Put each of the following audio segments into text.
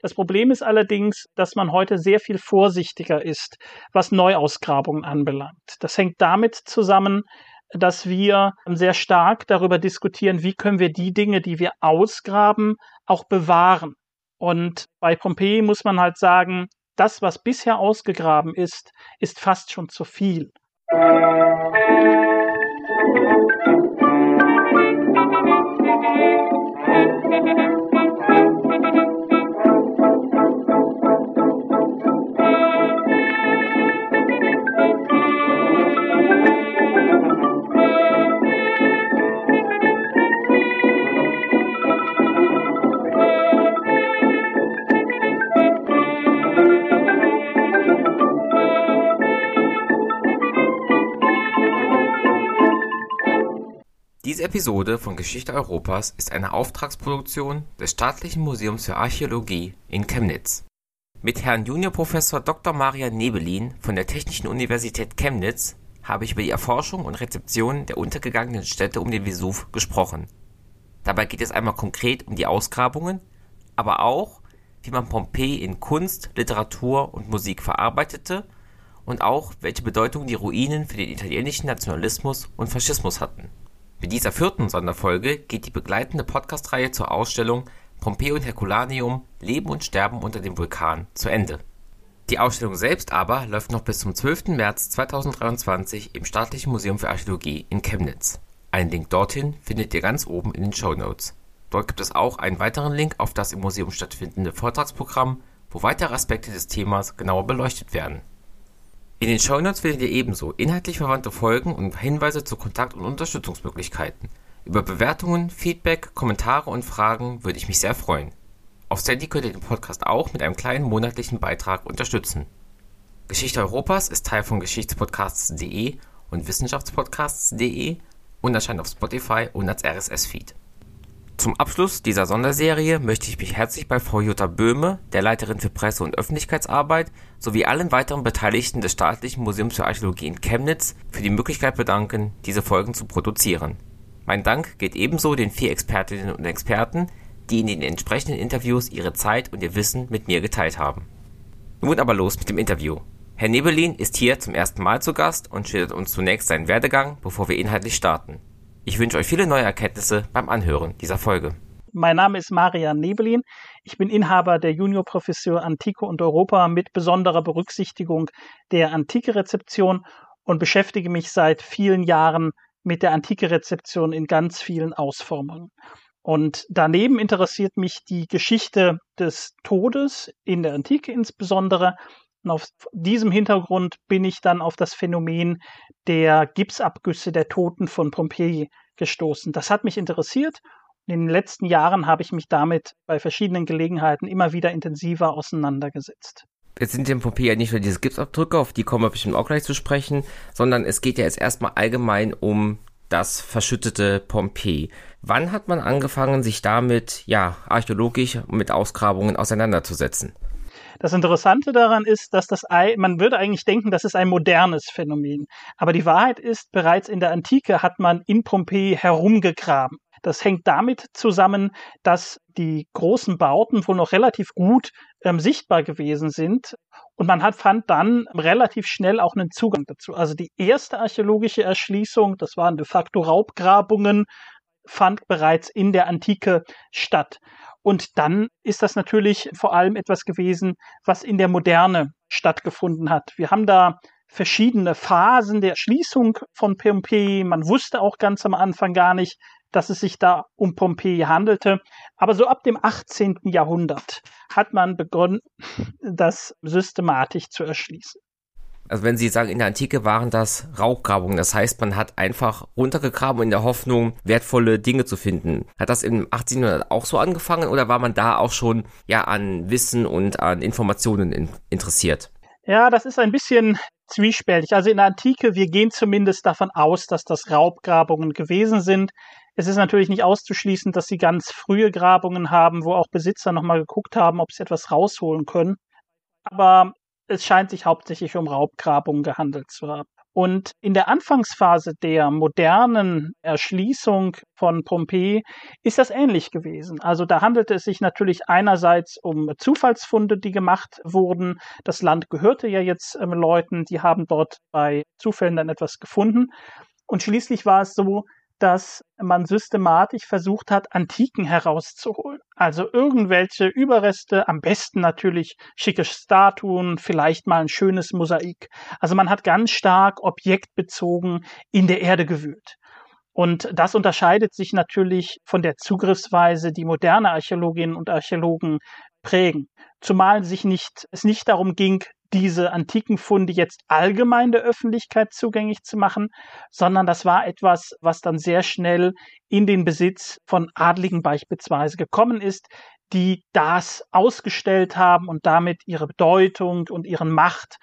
Das Problem ist allerdings, dass man heute sehr viel vorsichtiger ist, was Neuausgrabungen anbelangt. Das hängt damit zusammen, dass wir sehr stark darüber diskutieren, wie können wir die Dinge, die wir ausgraben, auch bewahren. Und bei Pompeji muss man halt sagen, das, was bisher ausgegraben ist, ist fast schon zu viel. Diese Episode von Geschichte Europas ist eine Auftragsproduktion des Staatlichen Museums für Archäologie in Chemnitz. Mit Herrn Juniorprofessor Dr. Marian Nebelin von der Technischen Universität Chemnitz habe ich über die Erforschung und Rezeption der untergegangenen Städte um den Vesuv gesprochen. Dabei geht es einmal konkret um die Ausgrabungen, aber auch, wie man Pompeji in Kunst, Literatur und Musik verarbeitete und auch, welche Bedeutung die Ruinen für den italienischen Nationalismus und Faschismus hatten mit dieser vierten Sonderfolge geht die begleitende Podcast-Reihe zur Ausstellung Pompeii und Herculaneum – Leben und Sterben unter dem Vulkan zu Ende. Die Ausstellung selbst aber läuft noch bis zum 12. März 2023 im Staatlichen Museum für Archäologie in Chemnitz. Einen Link dorthin findet ihr ganz oben in den Show Notes. Dort gibt es auch einen weiteren Link auf das im Museum stattfindende Vortragsprogramm, wo weitere Aspekte des Themas genauer beleuchtet werden in den Shownotes findet ihr ebenso inhaltlich verwandte Folgen und Hinweise zu Kontakt und Unterstützungsmöglichkeiten. Über Bewertungen, Feedback, Kommentare und Fragen würde ich mich sehr freuen. Auf Steady könnt ihr den Podcast auch mit einem kleinen monatlichen Beitrag unterstützen. Geschichte Europas ist Teil von Geschichtspodcasts.de und Wissenschaftspodcasts.de und erscheint auf Spotify und als RSS-Feed. Zum Abschluss dieser Sonderserie möchte ich mich herzlich bei Frau Jutta Böhme, der Leiterin für Presse- und Öffentlichkeitsarbeit, sowie allen weiteren Beteiligten des Staatlichen Museums für Archäologie in Chemnitz für die Möglichkeit bedanken, diese Folgen zu produzieren. Mein Dank geht ebenso den vier Expertinnen und Experten, die in den entsprechenden Interviews ihre Zeit und ihr Wissen mit mir geteilt haben. Nun aber los mit dem Interview. Herr Nebelin ist hier zum ersten Mal zu Gast und schildert uns zunächst seinen Werdegang, bevor wir inhaltlich starten. Ich wünsche euch viele neue Erkenntnisse beim Anhören dieser Folge. Mein Name ist Marian Nebelin. Ich bin Inhaber der Juniorprofessur Antike und Europa mit besonderer Berücksichtigung der Antike-Rezeption und beschäftige mich seit vielen Jahren mit der Antike-Rezeption in ganz vielen Ausformungen. Und daneben interessiert mich die Geschichte des Todes in der Antike insbesondere. Und auf diesem Hintergrund bin ich dann auf das Phänomen der Gipsabgüsse der Toten von Pompeji gestoßen. Das hat mich interessiert. In den letzten Jahren habe ich mich damit bei verschiedenen Gelegenheiten immer wieder intensiver auseinandergesetzt. Jetzt sind in Pompeji ja nicht nur diese Gipsabdrücke, auf die kommen wir bestimmt auch gleich zu sprechen, sondern es geht ja jetzt erstmal allgemein um das verschüttete Pompeji. Wann hat man angefangen, sich damit, ja, archäologisch mit Ausgrabungen auseinanderzusetzen? Das Interessante daran ist, dass das man würde eigentlich denken, das ist ein modernes Phänomen. Aber die Wahrheit ist, bereits in der Antike hat man in Pompeji herumgegraben. Das hängt damit zusammen, dass die großen Bauten wohl noch relativ gut ähm, sichtbar gewesen sind. Und man hat, fand dann relativ schnell auch einen Zugang dazu. Also die erste archäologische Erschließung, das waren de facto Raubgrabungen, fand bereits in der Antike statt. Und dann ist das natürlich vor allem etwas gewesen, was in der Moderne stattgefunden hat. Wir haben da verschiedene Phasen der Schließung von Pompeji. Man wusste auch ganz am Anfang gar nicht, dass es sich da um Pompeji handelte. Aber so ab dem 18. Jahrhundert hat man begonnen, das systematisch zu erschließen. Also wenn Sie sagen, in der Antike waren das Raubgrabungen, das heißt, man hat einfach runtergegraben in der Hoffnung, wertvolle Dinge zu finden. Hat das im 1800 auch so angefangen oder war man da auch schon ja an Wissen und an Informationen in, interessiert? Ja, das ist ein bisschen zwiespältig. Also in der Antike, wir gehen zumindest davon aus, dass das Raubgrabungen gewesen sind. Es ist natürlich nicht auszuschließen, dass sie ganz frühe Grabungen haben, wo auch Besitzer nochmal geguckt haben, ob sie etwas rausholen können. Aber es scheint sich hauptsächlich um Raubgrabungen gehandelt zu haben. Und in der Anfangsphase der modernen Erschließung von Pompeji ist das ähnlich gewesen. Also da handelte es sich natürlich einerseits um Zufallsfunde, die gemacht wurden. Das Land gehörte ja jetzt ähm, Leuten, die haben dort bei Zufällen dann etwas gefunden. Und schließlich war es so, dass man systematisch versucht hat, Antiken herauszuholen. Also irgendwelche Überreste, am besten natürlich schicke Statuen, vielleicht mal ein schönes Mosaik. Also man hat ganz stark objektbezogen in der Erde gewühlt. Und das unterscheidet sich natürlich von der Zugriffsweise, die moderne Archäologinnen und Archäologen prägen. Zumal sich nicht, es nicht darum ging, diese antiken Funde jetzt allgemein der Öffentlichkeit zugänglich zu machen, sondern das war etwas, was dann sehr schnell in den Besitz von Adligen beispielsweise gekommen ist, die das ausgestellt haben und damit ihre Bedeutung und ihren Macht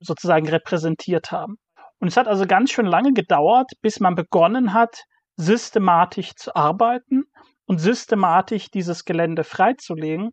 sozusagen repräsentiert haben. Und es hat also ganz schön lange gedauert, bis man begonnen hat, systematisch zu arbeiten und systematisch dieses Gelände freizulegen.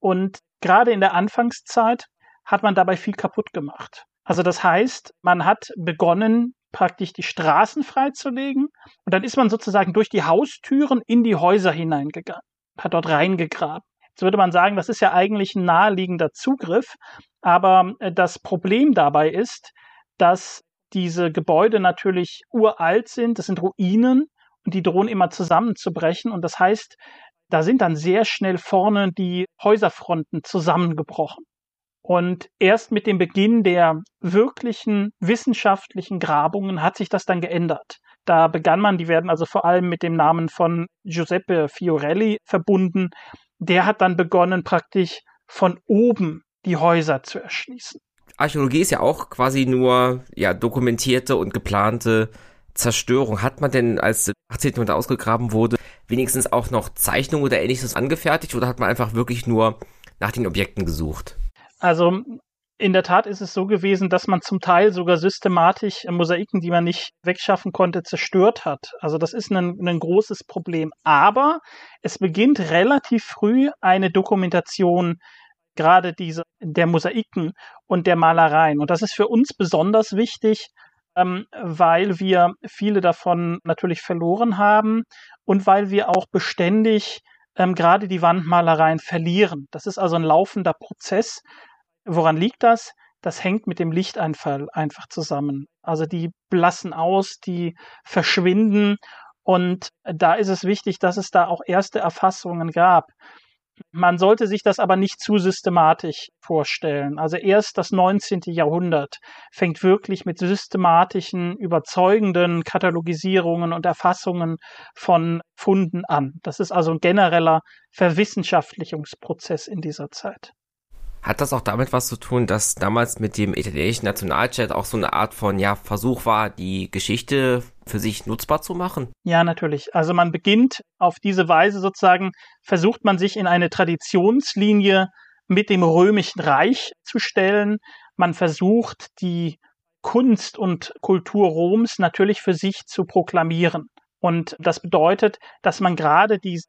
Und gerade in der Anfangszeit hat man dabei viel kaputt gemacht. Also das heißt, man hat begonnen, praktisch die Straßen freizulegen und dann ist man sozusagen durch die Haustüren in die Häuser hineingegangen, hat dort reingegraben. Jetzt würde man sagen, das ist ja eigentlich ein naheliegender Zugriff, aber äh, das Problem dabei ist, dass diese Gebäude natürlich uralt sind, das sind Ruinen und die drohen immer zusammenzubrechen und das heißt, da sind dann sehr schnell vorne die Häuserfronten zusammengebrochen. Und erst mit dem Beginn der wirklichen wissenschaftlichen Grabungen hat sich das dann geändert. Da begann man, die werden also vor allem mit dem Namen von Giuseppe Fiorelli verbunden. Der hat dann begonnen, praktisch von oben die Häuser zu erschließen. Archäologie ist ja auch quasi nur ja, dokumentierte und geplante Zerstörung. Hat man denn, als 18. Jahrhundert ausgegraben wurde, wenigstens auch noch Zeichnungen oder ähnliches angefertigt oder hat man einfach wirklich nur nach den Objekten gesucht? Also in der Tat ist es so gewesen, dass man zum Teil sogar systematisch Mosaiken, die man nicht wegschaffen konnte, zerstört hat. Also das ist ein, ein großes Problem. Aber es beginnt relativ früh eine Dokumentation gerade diese der Mosaiken und der Malereien. Und das ist für uns besonders wichtig, ähm, weil wir viele davon natürlich verloren haben und weil wir auch beständig ähm, gerade die Wandmalereien verlieren. Das ist also ein laufender Prozess Woran liegt das? Das hängt mit dem Lichteinfall einfach zusammen. Also die blassen aus, die verschwinden und da ist es wichtig, dass es da auch erste Erfassungen gab. Man sollte sich das aber nicht zu systematisch vorstellen. Also erst das 19. Jahrhundert fängt wirklich mit systematischen, überzeugenden Katalogisierungen und Erfassungen von Funden an. Das ist also ein genereller Verwissenschaftlichungsprozess in dieser Zeit. Hat das auch damit was zu tun, dass damals mit dem italienischen Nationalchat auch so eine Art von ja, Versuch war, die Geschichte für sich nutzbar zu machen? Ja, natürlich. Also man beginnt auf diese Weise sozusagen, versucht man sich in eine Traditionslinie mit dem römischen Reich zu stellen. Man versucht die Kunst und Kultur Roms natürlich für sich zu proklamieren. Und das bedeutet, dass man gerade die,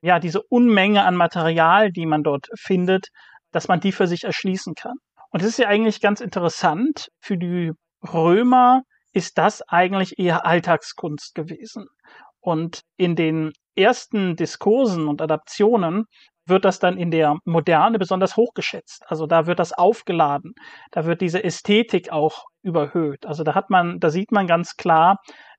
ja, diese Unmenge an Material, die man dort findet, dass man die für sich erschließen kann. Und es ist ja eigentlich ganz interessant. Für die Römer ist das eigentlich eher Alltagskunst gewesen. Und in den ersten Diskursen und Adaptionen wird das dann in der Moderne besonders hochgeschätzt. Also da wird das aufgeladen. Da wird diese Ästhetik auch überhöht. Also da hat man, da sieht man ganz klar,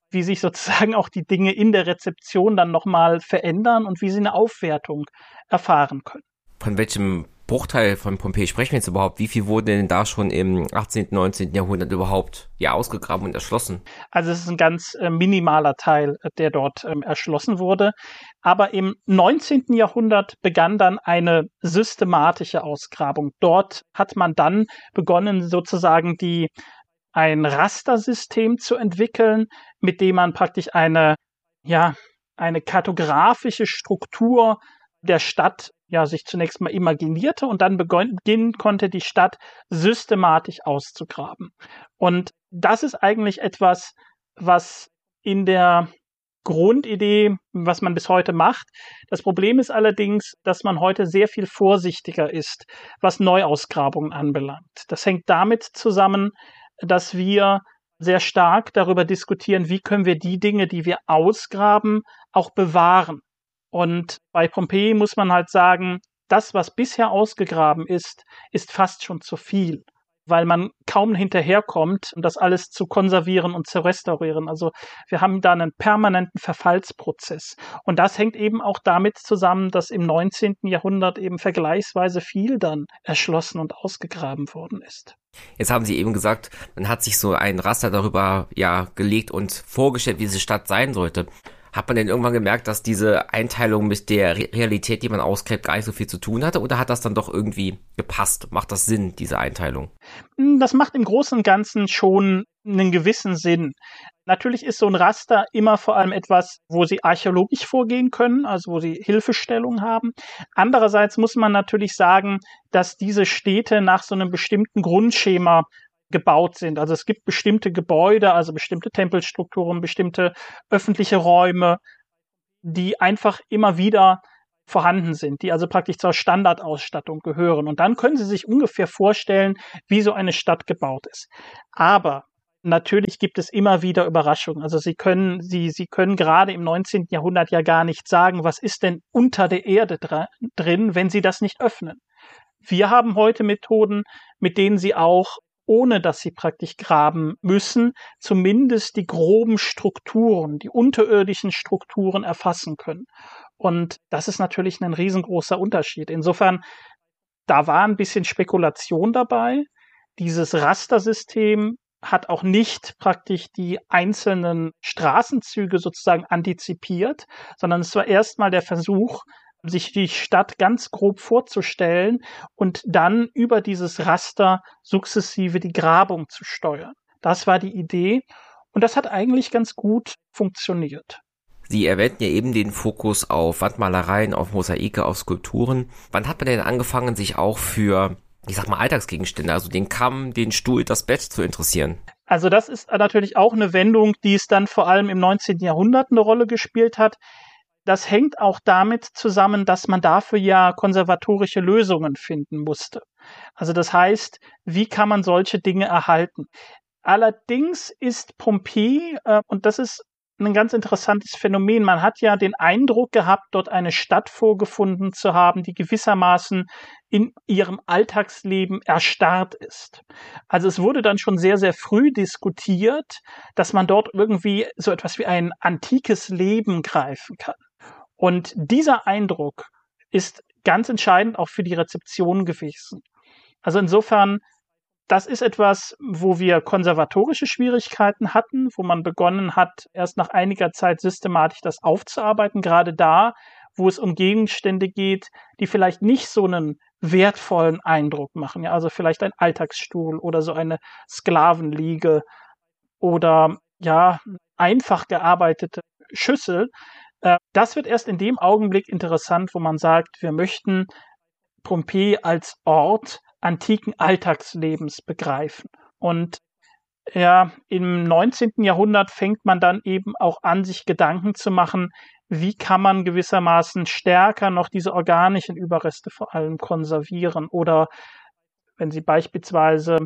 wie sich sozusagen auch die Dinge in der Rezeption dann nochmal verändern und wie sie eine Aufwertung erfahren können. Von welchem Bruchteil von Pompeji sprechen wir jetzt überhaupt? Wie viel wurde denn da schon im 18., 19. Jahrhundert überhaupt ja ausgegraben und erschlossen? Also es ist ein ganz äh, minimaler Teil, äh, der dort ähm, erschlossen wurde. Aber im 19. Jahrhundert begann dann eine systematische Ausgrabung. Dort hat man dann begonnen, sozusagen die ein Rastersystem zu entwickeln, mit dem man praktisch eine ja eine kartografische Struktur der Stadt ja sich zunächst mal imaginierte und dann beginnen konnte, die Stadt systematisch auszugraben. Und das ist eigentlich etwas, was in der Grundidee, was man bis heute macht. Das Problem ist allerdings, dass man heute sehr viel vorsichtiger ist, was Neuausgrabungen anbelangt. Das hängt damit zusammen, dass wir sehr stark darüber diskutieren, wie können wir die Dinge, die wir ausgraben, auch bewahren. Und bei Pompeji muss man halt sagen, das, was bisher ausgegraben ist, ist fast schon zu viel weil man kaum hinterherkommt, um das alles zu konservieren und zu restaurieren. Also wir haben da einen permanenten Verfallsprozess. Und das hängt eben auch damit zusammen, dass im 19. Jahrhundert eben vergleichsweise viel dann erschlossen und ausgegraben worden ist. Jetzt haben Sie eben gesagt, man hat sich so ein Raster darüber ja gelegt und vorgestellt, wie diese Stadt sein sollte. Hat man denn irgendwann gemerkt, dass diese Einteilung mit der Realität, die man ausgräbt, gar nicht so viel zu tun hatte? Oder hat das dann doch irgendwie gepasst? Macht das Sinn, diese Einteilung? Hm, das macht im Großen und Ganzen schon einen gewissen Sinn. Natürlich ist so ein Raster immer vor allem etwas, wo Sie archäologisch vorgehen können, also wo Sie Hilfestellung haben. Andererseits muss man natürlich sagen, dass diese Städte nach so einem bestimmten Grundschema gebaut sind. Also es gibt bestimmte Gebäude, also bestimmte Tempelstrukturen, bestimmte öffentliche Räume, die einfach immer wieder vorhanden sind, die also praktisch zur Standardausstattung gehören. Und dann können Sie sich ungefähr vorstellen, wie so eine Stadt gebaut ist. Aber natürlich gibt es immer wieder Überraschungen. Also Sie können, Sie, Sie können gerade im 19. Jahrhundert ja gar nicht sagen, was ist denn unter der Erde drin, wenn Sie das nicht öffnen. Wir haben heute Methoden, mit denen Sie auch ohne dass sie praktisch graben müssen, zumindest die groben Strukturen, die unterirdischen Strukturen erfassen können. Und das ist natürlich ein riesengroßer Unterschied. Insofern, da war ein bisschen Spekulation dabei. Dieses Rastersystem hat auch nicht praktisch die einzelnen Straßenzüge sozusagen antizipiert, sondern es war erstmal der Versuch, sich die Stadt ganz grob vorzustellen und dann über dieses Raster sukzessive die Grabung zu steuern. Das war die Idee und das hat eigentlich ganz gut funktioniert. Sie erwähnten ja eben den Fokus auf Wandmalereien, auf Mosaike, auf Skulpturen. Wann hat man denn angefangen, sich auch für, ich sag mal, Alltagsgegenstände, also den Kamm, den Stuhl, das Bett zu interessieren? Also das ist natürlich auch eine Wendung, die es dann vor allem im 19. Jahrhundert eine Rolle gespielt hat das hängt auch damit zusammen, dass man dafür ja konservatorische Lösungen finden musste. Also das heißt, wie kann man solche Dinge erhalten? Allerdings ist Pompeji, äh, und das ist ein ganz interessantes Phänomen. Man hat ja den Eindruck gehabt, dort eine Stadt vorgefunden zu haben, die gewissermaßen in ihrem Alltagsleben erstarrt ist. Also es wurde dann schon sehr, sehr früh diskutiert, dass man dort irgendwie so etwas wie ein antikes Leben greifen kann. Und dieser Eindruck ist ganz entscheidend auch für die Rezeption gewesen. Also insofern, das ist etwas, wo wir konservatorische Schwierigkeiten hatten, wo man begonnen hat, erst nach einiger Zeit systematisch das aufzuarbeiten, gerade da, wo es um Gegenstände geht, die vielleicht nicht so einen wertvollen Eindruck machen. Ja, also vielleicht ein Alltagsstuhl oder so eine Sklavenliege oder ja, einfach gearbeitete Schüssel, das wird erst in dem Augenblick interessant, wo man sagt, wir möchten Pompeji als Ort antiken Alltagslebens begreifen. Und ja, im 19. Jahrhundert fängt man dann eben auch an, sich Gedanken zu machen, wie kann man gewissermaßen stärker noch diese organischen Überreste vor allem konservieren oder wenn Sie beispielsweise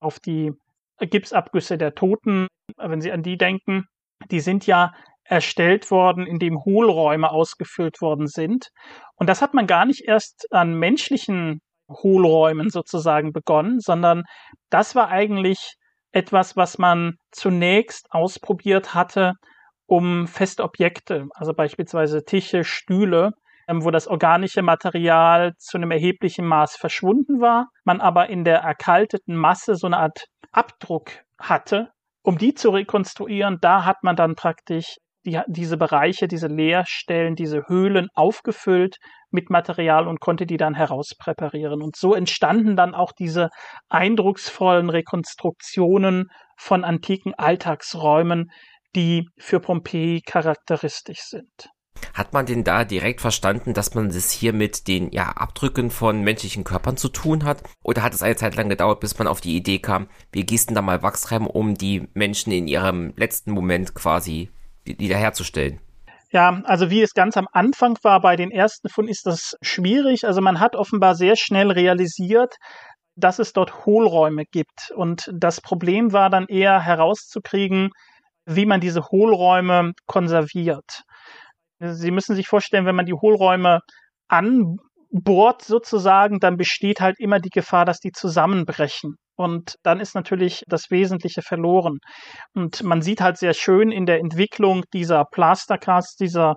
auf die Gipsabgüsse der Toten, wenn Sie an die denken, die sind ja erstellt worden, in dem Hohlräume ausgefüllt worden sind. Und das hat man gar nicht erst an menschlichen Hohlräumen sozusagen begonnen, sondern das war eigentlich etwas, was man zunächst ausprobiert hatte, um feste Objekte, also beispielsweise Tische, Stühle, ähm, wo das organische Material zu einem erheblichen Maß verschwunden war, man aber in der erkalteten Masse so eine Art Abdruck hatte, um die zu rekonstruieren, da hat man dann praktisch die, diese Bereiche, diese Leerstellen, diese Höhlen aufgefüllt mit Material und konnte die dann herauspräparieren. Und so entstanden dann auch diese eindrucksvollen Rekonstruktionen von antiken Alltagsräumen, die für Pompeji charakteristisch sind. Hat man denn da direkt verstanden, dass man es hier mit den ja, Abdrücken von menschlichen Körpern zu tun hat? Oder hat es eine Zeit lang gedauert, bis man auf die Idee kam, wir gießen da mal Wachs um die Menschen in ihrem letzten Moment quasi wiederherzustellen? Ja, also wie es ganz am Anfang war bei den ersten Funden, ist das schwierig. Also man hat offenbar sehr schnell realisiert, dass es dort Hohlräume gibt. Und das Problem war dann eher herauszukriegen, wie man diese Hohlräume konserviert. Sie müssen sich vorstellen, wenn man die Hohlräume anbohrt sozusagen, dann besteht halt immer die Gefahr, dass die zusammenbrechen. Und dann ist natürlich das Wesentliche verloren. Und man sieht halt sehr schön in der Entwicklung dieser Plastercasts, dieser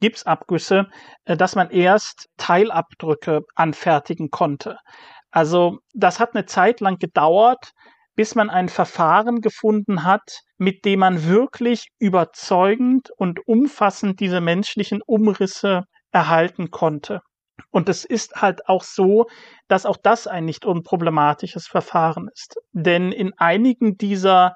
Gipsabgüsse, äh, dass man erst Teilabdrücke anfertigen konnte. Also das hat eine Zeit lang gedauert, bis man ein Verfahren gefunden hat, mit dem man wirklich überzeugend und umfassend diese menschlichen Umrisse erhalten konnte. Und es ist halt auch so, dass auch das ein nicht unproblematisches Verfahren ist. Denn in einigen dieser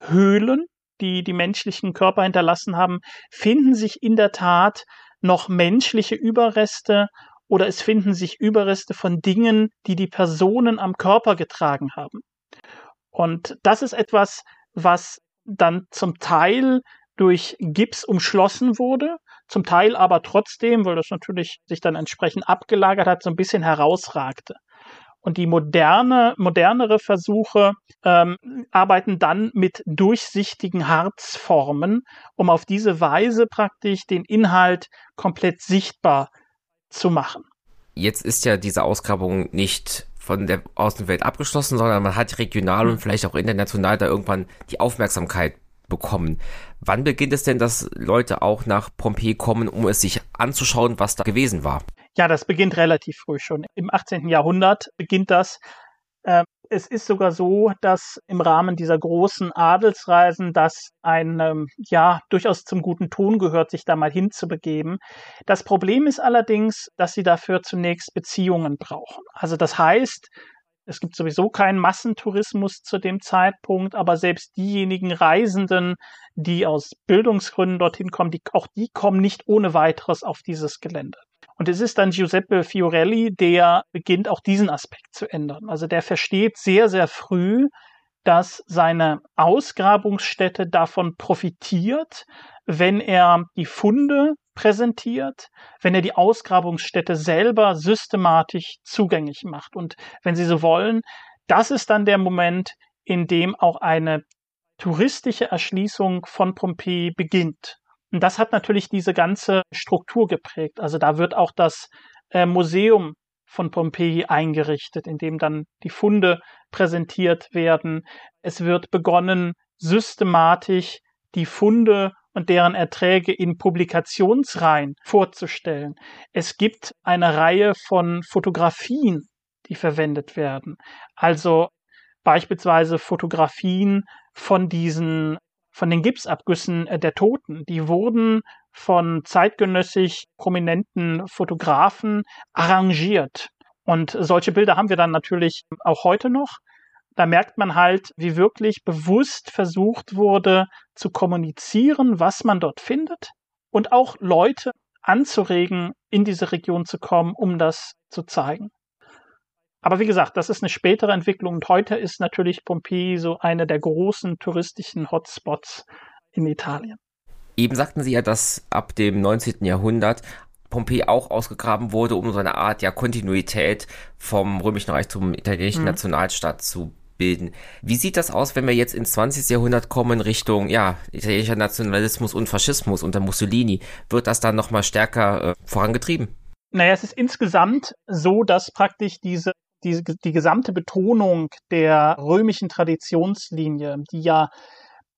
Höhlen, die die menschlichen Körper hinterlassen haben, finden sich in der Tat noch menschliche Überreste oder es finden sich Überreste von Dingen, die die Personen am Körper getragen haben. Und das ist etwas, was dann zum Teil durch Gips umschlossen wurde, zum Teil aber trotzdem, weil das natürlich sich dann entsprechend abgelagert hat, so ein bisschen herausragte. Und die moderne, modernere Versuche ähm, arbeiten dann mit durchsichtigen Harzformen, um auf diese Weise praktisch den Inhalt komplett sichtbar zu machen. Jetzt ist ja diese Ausgrabung nicht von der Außenwelt abgeschlossen, sondern man hat regional und hm. vielleicht auch international da irgendwann die Aufmerksamkeit bekommen. Wann beginnt es denn, dass Leute auch nach Pompeji kommen, um es sich anzuschauen, was da gewesen war? Ja, das beginnt relativ früh schon. Im 18. Jahrhundert beginnt das. Ähm, es ist sogar so, dass im Rahmen dieser großen Adelsreisen das ein, ähm, ja, durchaus zum guten Ton gehört, sich da mal hinzubegeben. Das Problem ist allerdings, dass sie dafür zunächst Beziehungen brauchen. Also das heißt, es gibt sowieso keinen Massentourismus zu dem Zeitpunkt, aber selbst diejenigen Reisenden, die aus Bildungsgründen dorthin kommen, die, auch die kommen nicht ohne weiteres auf dieses Gelände. Und es ist dann Giuseppe Fiorelli, der beginnt auch diesen Aspekt zu ändern. Also der versteht sehr, sehr früh, dass seine Ausgrabungsstätte davon profitiert, wenn er die Funde präsentiert, wenn er die Ausgrabungsstätte selber systematisch zugänglich macht. Und wenn Sie so wollen, das ist dann der Moment, in dem auch eine touristische Erschließung von Pompeji beginnt. Und das hat natürlich diese ganze Struktur geprägt. Also da wird auch das äh, Museum von Pompeji eingerichtet, in dem dann die Funde präsentiert werden. Es wird begonnen, systematisch die Funde und deren Erträge in Publikationsreihen vorzustellen. Es gibt eine Reihe von Fotografien, die verwendet werden. Also beispielsweise Fotografien von diesen von den Gipsabgüssen äh, der Toten. Die wurden von zeitgenössisch prominenten Fotografen arrangiert. Und solche Bilder haben wir dann natürlich auch heute noch. Da merkt man halt, wie wirklich bewusst versucht wurde zu kommunizieren, was man dort findet und auch Leute anzuregen, in diese Region zu kommen, um das zu zeigen. Aber wie gesagt, das ist eine spätere Entwicklung und heute ist natürlich Pompeji so eine der großen touristischen Hotspots in Italien. Eben sagten Sie ja, dass ab dem 19. Jahrhundert Pompeji auch ausgegraben wurde, um so eine Art ja, Kontinuität vom Römischen Reich zum italienischen mhm. Nationalstaat zu bilden. Wie sieht das aus, wenn wir jetzt ins 20. Jahrhundert kommen Richtung ja, italienischer Nationalismus und Faschismus unter Mussolini? Wird das dann nochmal stärker äh, vorangetrieben? Naja, es ist insgesamt so, dass praktisch diese die, die gesamte Betonung der römischen Traditionslinie, die ja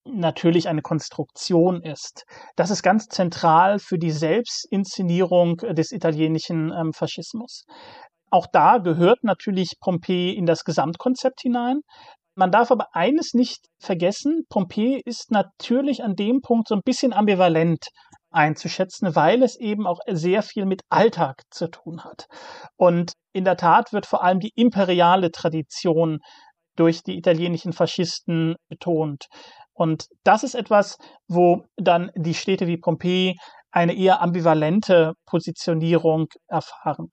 natürlich eine Konstruktion ist. Das ist ganz zentral für die Selbstinszenierung des italienischen ähm, Faschismus. Auch da gehört natürlich Pompeji in das Gesamtkonzept hinein. Man darf aber eines nicht vergessen, Pompeji ist natürlich an dem Punkt so ein bisschen ambivalent einzuschätzen, weil es eben auch sehr viel mit Alltag zu tun hat. Und in der Tat wird vor allem die imperiale Tradition durch die italienischen Faschisten betont. Und das ist etwas, wo dann die Städte wie Pompeji eine eher ambivalente Positionierung erfahren.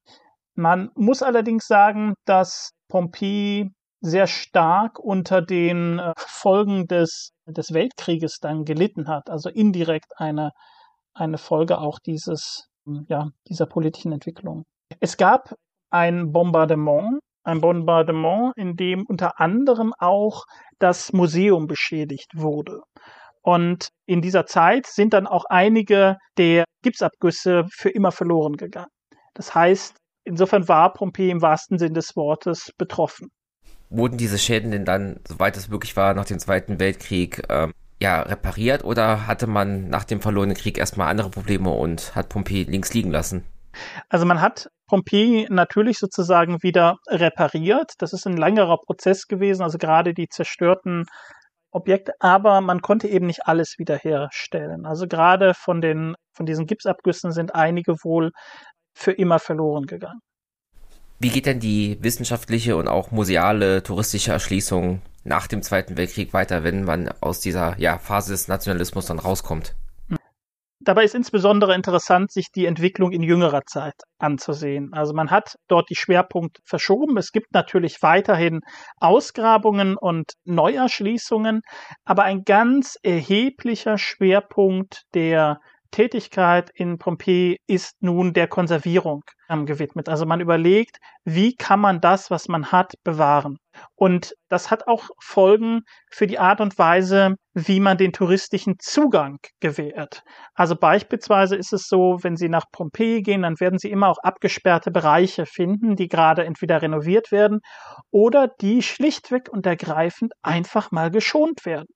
Man muss allerdings sagen, dass Pompeji sehr stark unter den äh, Folgen des, des Weltkrieges dann gelitten hat, also indirekt eine eine Folge auch dieses, ja, dieser politischen Entwicklung. Es gab ein Bombardement ein Bombardement, in dem unter anderem auch das Museum beschädigt wurde. Und in dieser Zeit sind dann auch einige der Gipsabgüsse für immer verloren gegangen. Das heißt, insofern war Pompeji im wahrsten Sinn des Wortes betroffen. Wurden diese Schäden denn dann, soweit es möglich war, nach dem Zweiten Weltkrieg ähm, ja, repariert oder hatte man nach dem verlorenen Krieg erstmal andere Probleme und hat Pompeji links liegen lassen? Also man hat Pompeji natürlich sozusagen wieder repariert. Das ist ein längerer Prozess gewesen, also gerade die zerstörten Objekte, aber man konnte eben nicht alles wiederherstellen. Also gerade von den, von diesen Gipsabgüssen sind einige wohl für immer verloren gegangen. Wie geht denn die wissenschaftliche und auch museale touristische Erschließung nach dem Zweiten Weltkrieg weiter, wenn man aus dieser ja, Phase des Nationalismus dann rauskommt? Dabei ist insbesondere interessant, sich die Entwicklung in jüngerer Zeit anzusehen. Also man hat dort die Schwerpunkte verschoben. Es gibt natürlich weiterhin Ausgrabungen und Neuerschließungen, aber ein ganz erheblicher Schwerpunkt der Tätigkeit in Pompeji ist nun der Konservierung ähm, gewidmet. Also man überlegt, wie kann man das, was man hat, bewahren. Und das hat auch Folgen für die Art und Weise, wie man den touristischen Zugang gewährt. Also beispielsweise ist es so, wenn Sie nach Pompeji gehen, dann werden Sie immer auch abgesperrte Bereiche finden, die gerade entweder renoviert werden oder die schlichtweg und ergreifend einfach mal geschont werden.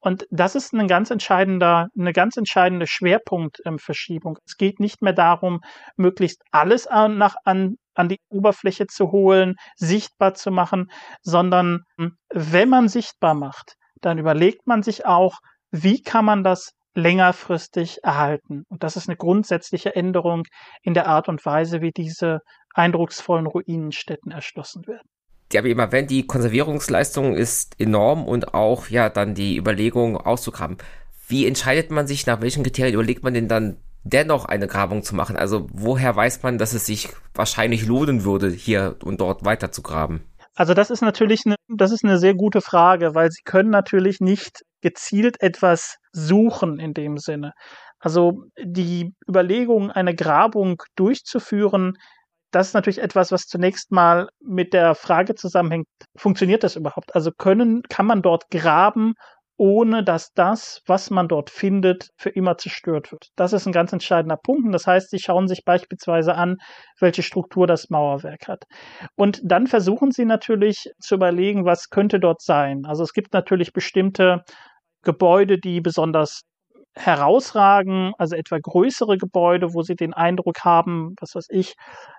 Und das ist ein ganz entscheidender, eine ganz entscheidende Schwerpunktverschiebung. Es geht nicht mehr darum, möglichst alles nach, an, an die Oberfläche zu holen, sichtbar zu machen, sondern hm, wenn man sichtbar macht, dann überlegt man sich auch, wie kann man das längerfristig erhalten. Und das ist eine grundsätzliche Änderung in der Art und Weise, wie diese eindrucksvollen Ruinenstätten erschlossen werden. Ja, aber immer wenn die Konservierungsleistung ist enorm und auch ja dann die Überlegung auszugraben. Wie entscheidet man sich, nach welchen Kriterien überlegt man denn dann dennoch eine Grabung zu machen? Also woher weiß man, dass es sich wahrscheinlich lohnen würde, hier und dort weiter zu graben? Also das ist natürlich eine, das ist eine sehr gute Frage, weil Sie können natürlich nicht gezielt etwas suchen in dem Sinne. Also die Überlegung, eine Grabung durchzuführen, das ist natürlich etwas, was zunächst mal mit der Frage zusammenhängt, funktioniert das überhaupt? Also können, kann man dort graben, ohne dass das, was man dort findet, für immer zerstört wird. Das ist ein ganz entscheidender Punkt. Und das heißt, sie schauen sich beispielsweise an, welche Struktur das Mauerwerk hat. Und dann versuchen sie natürlich zu überlegen, was könnte dort sein. Also es gibt natürlich bestimmte Gebäude, die besonders herausragen, also etwa größere Gebäude, wo sie den Eindruck haben, was weiß ich,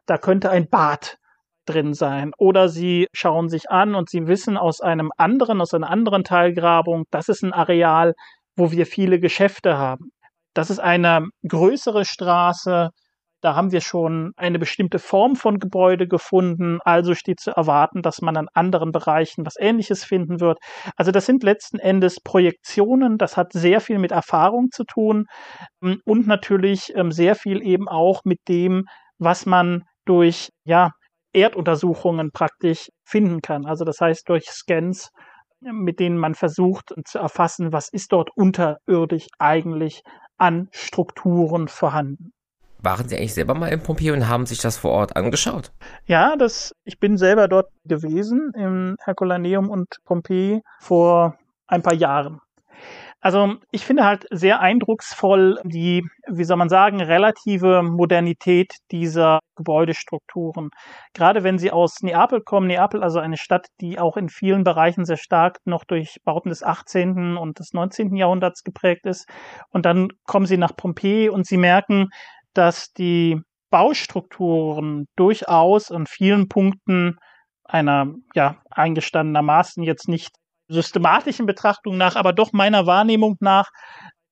da könnte ein Bad drin sein. Oder sie schauen sich an und sie wissen aus einem anderen, aus einer anderen Teilgrabung, das ist ein Areal, wo wir viele Geschäfte haben. Das ist eine größere Straße. Da haben wir schon eine bestimmte Form von Gebäude gefunden. Also steht zu erwarten, dass man an anderen Bereichen was Ähnliches finden wird. Also das sind letzten Endes Projektionen. Das hat sehr viel mit Erfahrung zu tun und natürlich ähm, sehr viel eben auch mit dem, was man durch ja Erduntersuchungen praktisch finden kann. Also das heißt durch Scans, mit denen man versucht zu erfassen, was ist dort unterirdisch eigentlich an Strukturen vorhanden. Waren Sie eigentlich selber mal in Pompeji und haben sich das vor Ort angeschaut? Ja, das, ich bin selber dort gewesen im Herculaneum und Pompeji vor ein paar Jahren. Also ich finde halt sehr eindrucksvoll die, wie soll man sagen, relative Modernität dieser Gebäudestrukturen. Gerade wenn sie aus Neapel kommen, Neapel also eine Stadt, die auch in vielen Bereichen sehr stark noch durch Bauten des 18. und des 19. Jahrhunderts geprägt ist. Und dann kommen sie nach Pompeji und sie merken, dass die Baustrukturen durchaus an vielen Punkten einer, ja, eingestandenermaßen jetzt nicht systematischen Betrachtung nach, aber doch meiner Wahrnehmung nach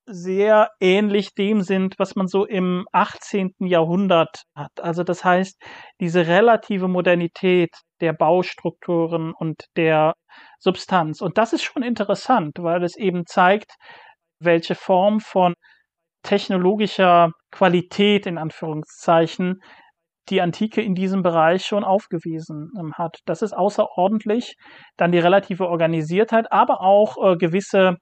sehr ähnlich dem sind, was man so im 18. Jahrhundert hat. Also das heißt, diese relative Modernität der Baustrukturen und der Substanz. Und das ist schon interessant, weil es eben zeigt, welche Form von technologischer Qualität in Anführungszeichen die Antike in diesem Bereich schon aufgewiesen ähm, hat. Das ist außerordentlich. Dann die relative Organisiertheit, aber auch äh, gewisse,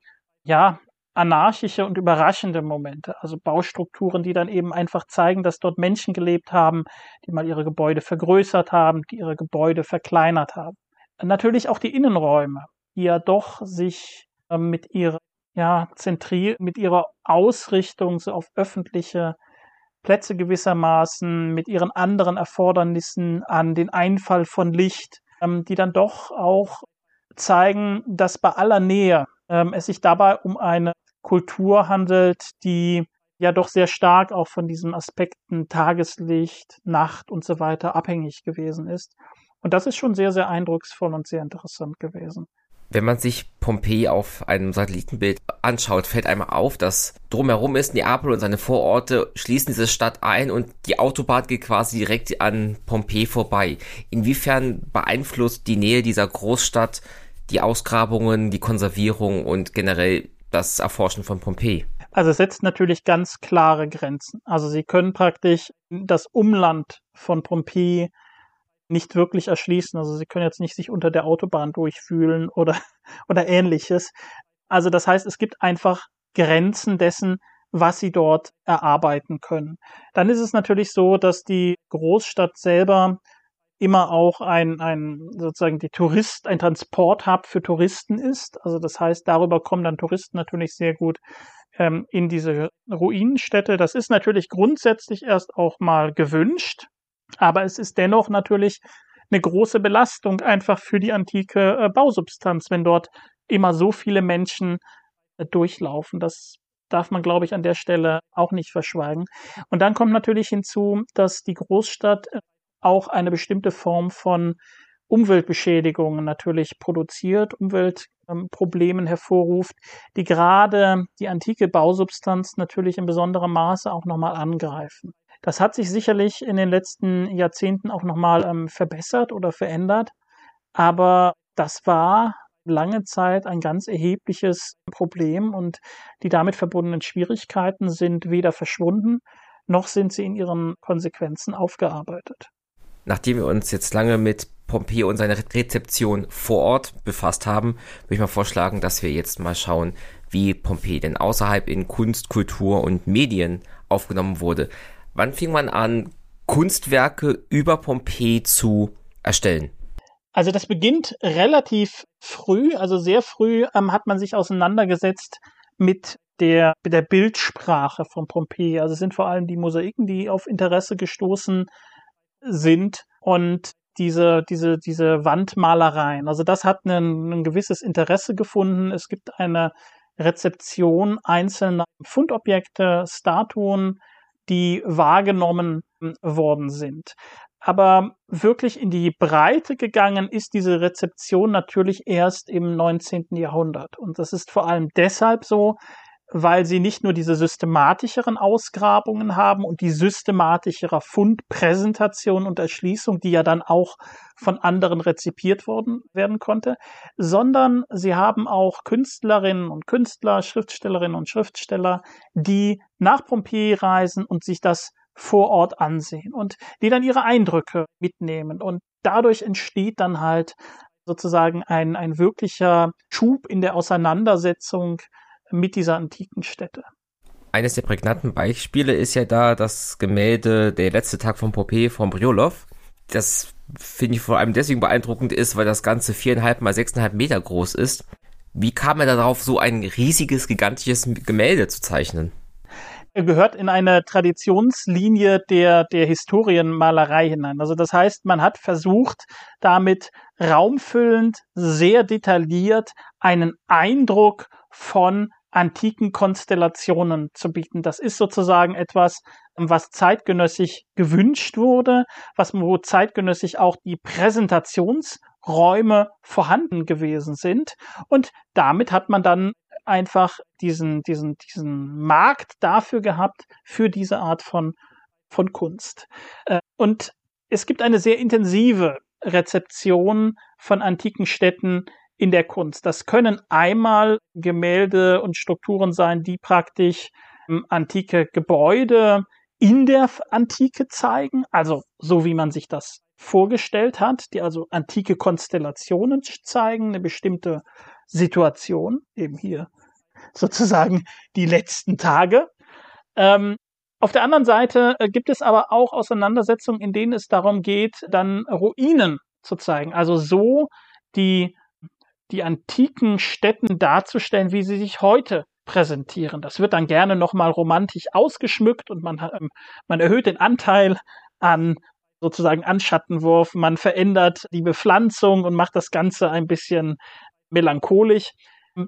ja, anarchische und überraschende Momente, also Baustrukturen, die dann eben einfach zeigen, dass dort Menschen gelebt haben, die mal ihre Gebäude vergrößert haben, die ihre Gebäude verkleinert haben. Natürlich auch die Innenräume, die ja doch sich äh, mit ihrer ja, zentri mit ihrer Ausrichtung so auf öffentliche Plätze gewissermaßen, mit ihren anderen Erfordernissen an den Einfall von Licht, ähm, die dann doch auch zeigen, dass bei aller Nähe ähm, es sich dabei um eine Kultur handelt, die ja doch sehr stark auch von diesen Aspekten Tageslicht, Nacht und so weiter abhängig gewesen ist. Und das ist schon sehr, sehr eindrucksvoll und sehr interessant gewesen. Wenn man sich Pompeji auf einem Satellitenbild anschaut, fällt einmal auf, dass drumherum ist Neapel und seine Vororte schließen diese Stadt ein und die Autobahn geht quasi direkt an Pompeji vorbei. Inwiefern beeinflusst die Nähe dieser Großstadt die Ausgrabungen, die Konservierung und generell das Erforschen von Pompeji? Also es setzt natürlich ganz klare Grenzen. Also sie können praktisch das Umland von Pompeji nicht wirklich erschließen. Also sie können jetzt nicht sich unter der Autobahn durchfühlen oder, oder ähnliches. Also das heißt, es gibt einfach Grenzen dessen, was sie dort erarbeiten können. Dann ist es natürlich so, dass die Großstadt selber immer auch ein, ein sozusagen die Tourist, ein Transporthub für Touristen ist. Also das heißt, darüber kommen dann Touristen natürlich sehr gut ähm, in diese Ruinenstädte. Das ist natürlich grundsätzlich erst auch mal gewünscht, aber es ist dennoch natürlich eine große Belastung einfach für die antike äh, Bausubstanz, wenn dort immer so viele Menschen äh, durchlaufen. Das darf man, glaube ich, an der Stelle auch nicht verschweigen. Und dann kommt natürlich hinzu, dass die Großstadt äh, auch eine bestimmte Form von Umweltbeschädigungen natürlich produziert, Umweltproblemen hervorruft, die gerade die antike Bausubstanz natürlich in besonderem Maße auch nochmal angreifen. Das hat sich sicherlich in den letzten Jahrzehnten auch nochmal ähm, verbessert oder verändert, aber das war lange Zeit ein ganz erhebliches Problem und die damit verbundenen Schwierigkeiten sind weder verschwunden, noch sind sie in ihren Konsequenzen aufgearbeitet nachdem wir uns jetzt lange mit Pompeii und seiner Rezeption vor Ort befasst haben, würde ich mal vorschlagen, dass wir jetzt mal schauen, wie Pompeii denn außerhalb in Kunst, Kultur und Medien aufgenommen wurde. Wann fing man an, Kunstwerke über Pompeii zu erstellen? Also das beginnt relativ früh, also sehr früh ähm, hat man sich auseinandergesetzt mit der, mit der Bildsprache von Pompeii. Also es sind vor allem die Mosaiken, die auf Interesse gestoßen sind und diese, diese, diese Wandmalereien. Also das hat ein, ein gewisses Interesse gefunden. Es gibt eine Rezeption einzelner Fundobjekte, Statuen, die wahrgenommen worden sind. Aber wirklich in die Breite gegangen ist diese Rezeption natürlich erst im 19. Jahrhundert. Und das ist vor allem deshalb so, weil sie nicht nur diese systematischeren Ausgrabungen haben und die systematischere Fundpräsentation und Erschließung, die ja dann auch von anderen rezipiert worden werden konnte, sondern sie haben auch Künstlerinnen und Künstler, Schriftstellerinnen und Schriftsteller, die nach Pompeji reisen und sich das vor Ort ansehen und die dann ihre Eindrücke mitnehmen. Und dadurch entsteht dann halt sozusagen ein, ein wirklicher Schub in der Auseinandersetzung mit dieser antiken Stätte. Eines der prägnanten Beispiele ist ja da das Gemälde Der letzte Tag von Popé von Briolov. Das finde ich vor allem deswegen beeindruckend ist, weil das Ganze viereinhalb mal sechseinhalb Meter groß ist. Wie kam er darauf, so ein riesiges, gigantisches Gemälde zu zeichnen? Er gehört in eine Traditionslinie der, der Historienmalerei hinein. Also das heißt, man hat versucht, damit raumfüllend, sehr detailliert einen Eindruck von antiken Konstellationen zu bieten. Das ist sozusagen etwas, was zeitgenössisch gewünscht wurde, was wo zeitgenössisch auch die Präsentationsräume vorhanden gewesen sind. Und damit hat man dann einfach diesen, diesen, diesen Markt dafür gehabt, für diese Art von, von Kunst. Äh, und es gibt eine sehr intensive Rezeption von antiken Städten in der Kunst. Das können einmal Gemälde und Strukturen sein, die praktisch ähm, antike Gebäude in der Antike zeigen, also so wie man sich das vorgestellt hat, die also antike Konstellationen zeigen, eine bestimmte Situation, eben hier sozusagen die letzten Tage. Ähm, auf der anderen Seite äh, gibt es aber auch Auseinandersetzungen, in denen es darum geht, dann Ruinen zu zeigen. Also so die, die antiken Städten darzustellen, wie sie sich heute präsentieren. Das wird dann gerne nochmal romantisch ausgeschmückt und man, ähm, man erhöht den Anteil an sozusagen Anschattenwurf, man verändert die Bepflanzung und macht das Ganze ein bisschen melancholisch.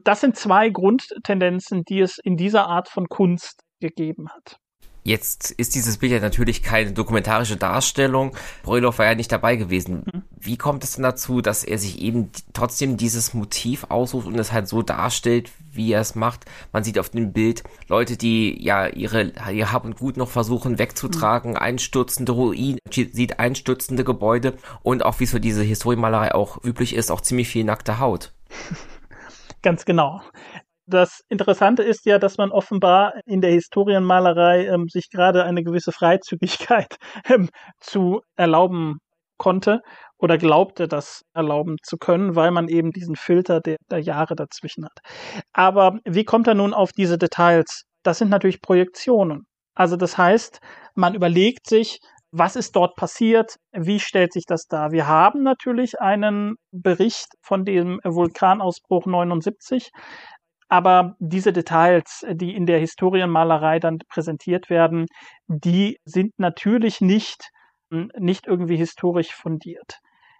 Das sind zwei Grundtendenzen, die es in dieser Art von Kunst gegeben hat. Jetzt ist dieses Bild ja natürlich keine dokumentarische Darstellung. Breulow war ja nicht dabei gewesen. Mhm. Wie kommt es denn dazu, dass er sich eben trotzdem dieses Motiv aussucht und es halt so darstellt, wie er es macht? Man sieht auf dem Bild Leute, die ja ihre, ihr Hab und Gut noch versuchen wegzutragen, mhm. einstürzende Ruinen, sieht einstürzende Gebäude und auch wie es für diese Historienmalerei auch üblich ist, auch ziemlich viel nackte Haut. Ganz genau das Interessante ist ja, dass man offenbar in der Historienmalerei ähm, sich gerade eine gewisse Freizügigkeit ähm, zu erlauben konnte oder glaubte, das erlauben zu können, weil man eben diesen Filter der, der Jahre dazwischen hat. Aber wie kommt er nun auf diese Details? Das sind natürlich Projektionen. Also das heißt, man überlegt sich, was ist dort passiert? Wie stellt sich das dar? Wir haben natürlich einen Bericht von dem Vulkanausbruch 79. Aber diese Details, die in der Historienmalerei dann präsentiert werden, die sind natürlich nicht, hm, nicht irgendwie historisch fundiert.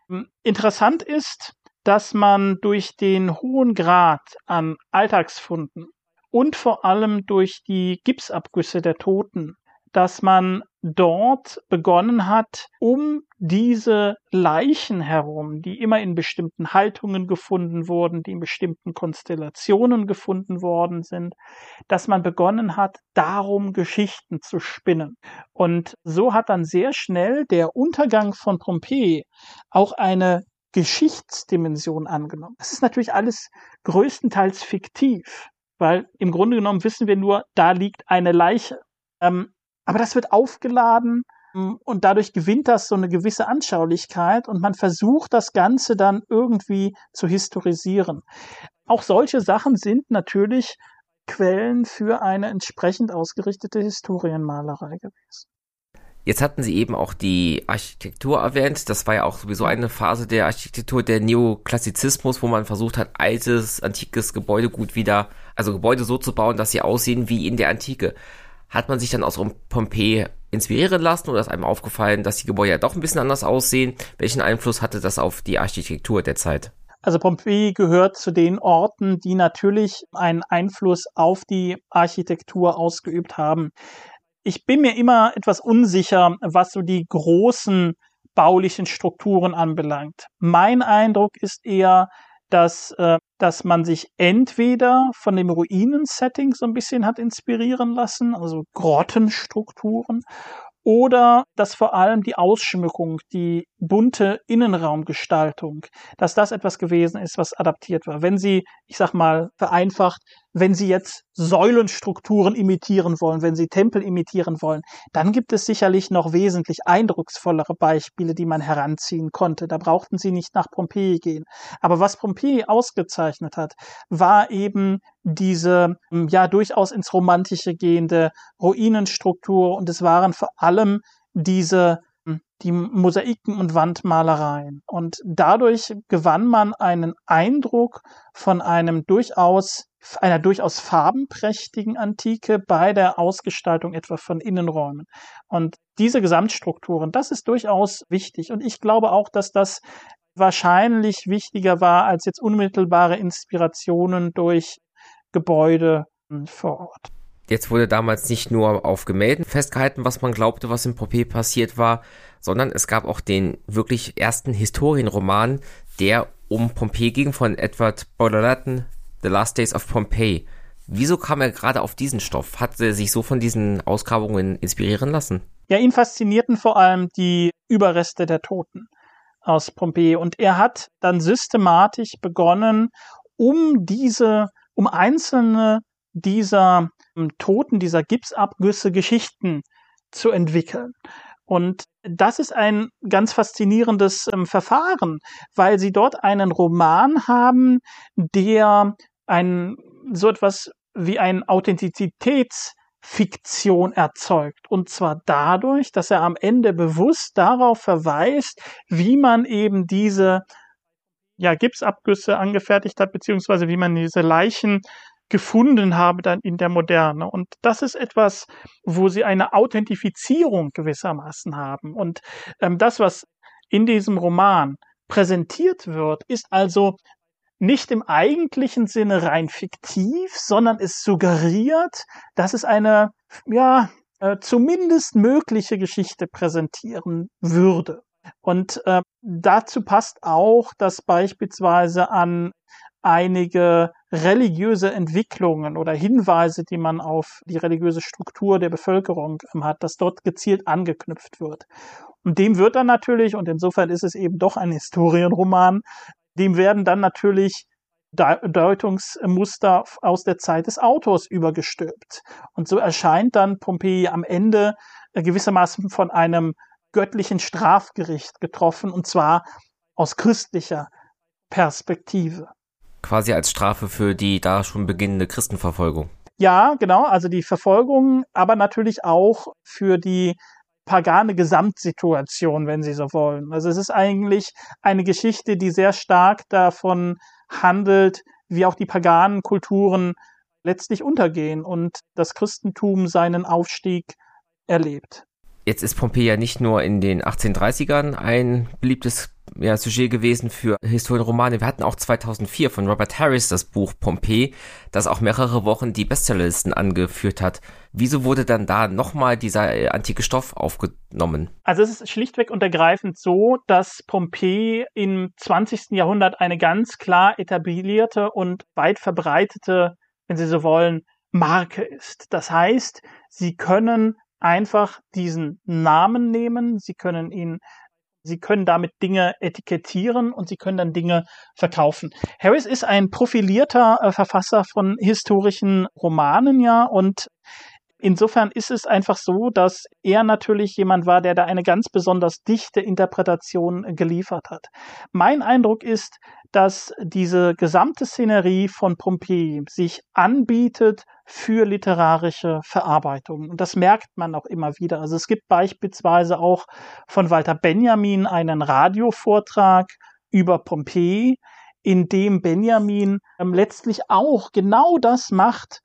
Hm, interessant ist, dass man durch den hohen Grad an Alltagsfunden und vor allem durch die Gipsabgüsse der Toten dass man dort begonnen hat, um diese Leichen herum, die immer in bestimmten Haltungen gefunden wurden, die in bestimmten Konstellationen gefunden worden sind, dass man begonnen hat, darum Geschichten zu spinnen. Und so hat dann sehr schnell der Untergang von Pompeji auch eine Geschichtsdimension angenommen. Das ist natürlich alles größtenteils fiktiv, weil im Grunde genommen wissen wir nur, da liegt eine Leiche. Ähm, aber das wird aufgeladen hm, und dadurch gewinnt das so eine gewisse Anschaulichkeit und man versucht das Ganze dann irgendwie zu historisieren. Auch solche Sachen sind natürlich Quellen für eine entsprechend ausgerichtete Historienmalerei gewesen. Jetzt hatten Sie eben auch die Architektur erwähnt. Das war ja auch sowieso eine Phase der Architektur, der Neoklassizismus, wo man versucht hat, altes, antikes Gebäudegut wieder, also Gebäude so zu bauen, dass sie aussehen wie in der Antike. Hat man sich dann aus Pompeji inspirieren lassen oder ist einem aufgefallen, dass die Gebäude ja doch ein bisschen anders aussehen? Welchen Einfluss hatte das auf die Architektur der Zeit? Also Pompeji gehört zu den Orten, die natürlich einen Einfluss auf die Architektur ausgeübt haben. Ich bin mir immer etwas unsicher, was so die großen baulichen Strukturen anbelangt. Mein Eindruck ist eher, dass, äh, dass man sich entweder von dem Ruinen-Setting so ein bisschen hat inspirieren lassen, also Grottenstrukturen, oder dass vor allem die Ausschmückung, die bunte Innenraumgestaltung, dass das etwas gewesen ist, was adaptiert war. Wenn Sie, ich sag mal, vereinfacht, wenn Sie jetzt Säulenstrukturen imitieren wollen, wenn Sie Tempel imitieren wollen, dann gibt es sicherlich noch wesentlich eindrucksvollere Beispiele, die man heranziehen konnte. Da brauchten Sie nicht nach Pompeji gehen. Aber was Pompeji ausgezeichnet hat, war eben diese ja durchaus ins Romantische gehende Ruinenstruktur und es waren vor allem diese die Mosaiken und Wandmalereien. Und dadurch gewann man einen Eindruck von einem durchaus, einer durchaus farbenprächtigen Antike bei der Ausgestaltung etwa von Innenräumen. Und diese Gesamtstrukturen, das ist durchaus wichtig. Und ich glaube auch, dass das wahrscheinlich wichtiger war als jetzt unmittelbare Inspirationen durch Gebäude vor Ort. Jetzt wurde damals nicht nur auf Gemälden festgehalten, was man glaubte, was in Pompeji passiert war, sondern es gab auch den wirklich ersten Historienroman, der um Pompeji ging, von Edward Baudelaire, The Last Days of Pompeii. Wieso kam er gerade auf diesen Stoff? Hat er sich so von diesen Ausgrabungen inspirieren lassen? Ja, ihn faszinierten vor allem die Überreste der Toten aus Pompeji. Und er hat dann systematisch begonnen, um diese, um einzelne dieser Toten, dieser Gipsabgüsse Geschichten zu entwickeln. Und das ist ein ganz faszinierendes ähm, Verfahren, weil sie dort einen Roman haben, der ein so etwas wie ein Authentizitätsfiktion erzeugt. Und zwar dadurch, dass er am Ende bewusst darauf verweist, wie man eben diese ja, Gipsabgüsse angefertigt hat, beziehungsweise wie man diese Leichen gefunden habe dann in der Moderne. Und das ist etwas, wo sie eine Authentifizierung gewissermaßen haben. Und ähm, das, was in diesem Roman präsentiert wird, ist also nicht im eigentlichen Sinne rein fiktiv, sondern es suggeriert, dass es eine, ja, äh, zumindest mögliche Geschichte präsentieren würde. Und äh, dazu passt auch, dass beispielsweise an einige religiöse Entwicklungen oder Hinweise, die man auf die religiöse Struktur der Bevölkerung ähm, hat, dass dort gezielt angeknüpft wird. Und dem wird dann natürlich, und insofern ist es eben doch ein Historienroman, dem werden dann natürlich Deutungsmuster aus der Zeit des Autors übergestülpt. Und so erscheint dann Pompeji am Ende äh, gewissermaßen von einem göttlichen Strafgericht getroffen, und zwar aus christlicher Perspektive. Quasi als Strafe für die da schon beginnende Christenverfolgung. Ja, genau, also die Verfolgung, aber natürlich auch für die pagane Gesamtsituation, wenn Sie so wollen. Also es ist eigentlich eine Geschichte, die sehr stark davon handelt, wie auch die paganen Kulturen letztlich untergehen und das Christentum seinen Aufstieg erlebt. Jetzt ist Pompeji ja nicht nur in den 1830ern ein beliebtes ja, Sujet gewesen für Historienromane. Wir hatten auch 2004 von Robert Harris das Buch Pompeji, das auch mehrere Wochen die Bestsellerlisten angeführt hat. Wieso wurde dann da nochmal dieser äh, antike Stoff aufgenommen? Also es ist schlichtweg und ergreifend so, dass Pompeji im 20. Jahrhundert eine ganz klar etablierte und weit verbreitete, wenn Sie so wollen, Marke ist. Das heißt, Sie können einfach diesen Namen nehmen, sie können ihn Sie können damit Dinge etikettieren und Sie können dann Dinge verkaufen. Harris ist ein profilierter äh, Verfasser von historischen Romanen, ja, und Insofern ist es einfach so, dass er natürlich jemand war, der da eine ganz besonders dichte Interpretation geliefert hat. Mein Eindruck ist, dass diese gesamte Szenerie von Pompeji sich anbietet für literarische Verarbeitung. Und das merkt man auch immer wieder. Also es gibt beispielsweise auch von Walter Benjamin einen Radiovortrag über Pompeji, in dem Benjamin ähm, letztlich auch genau das macht,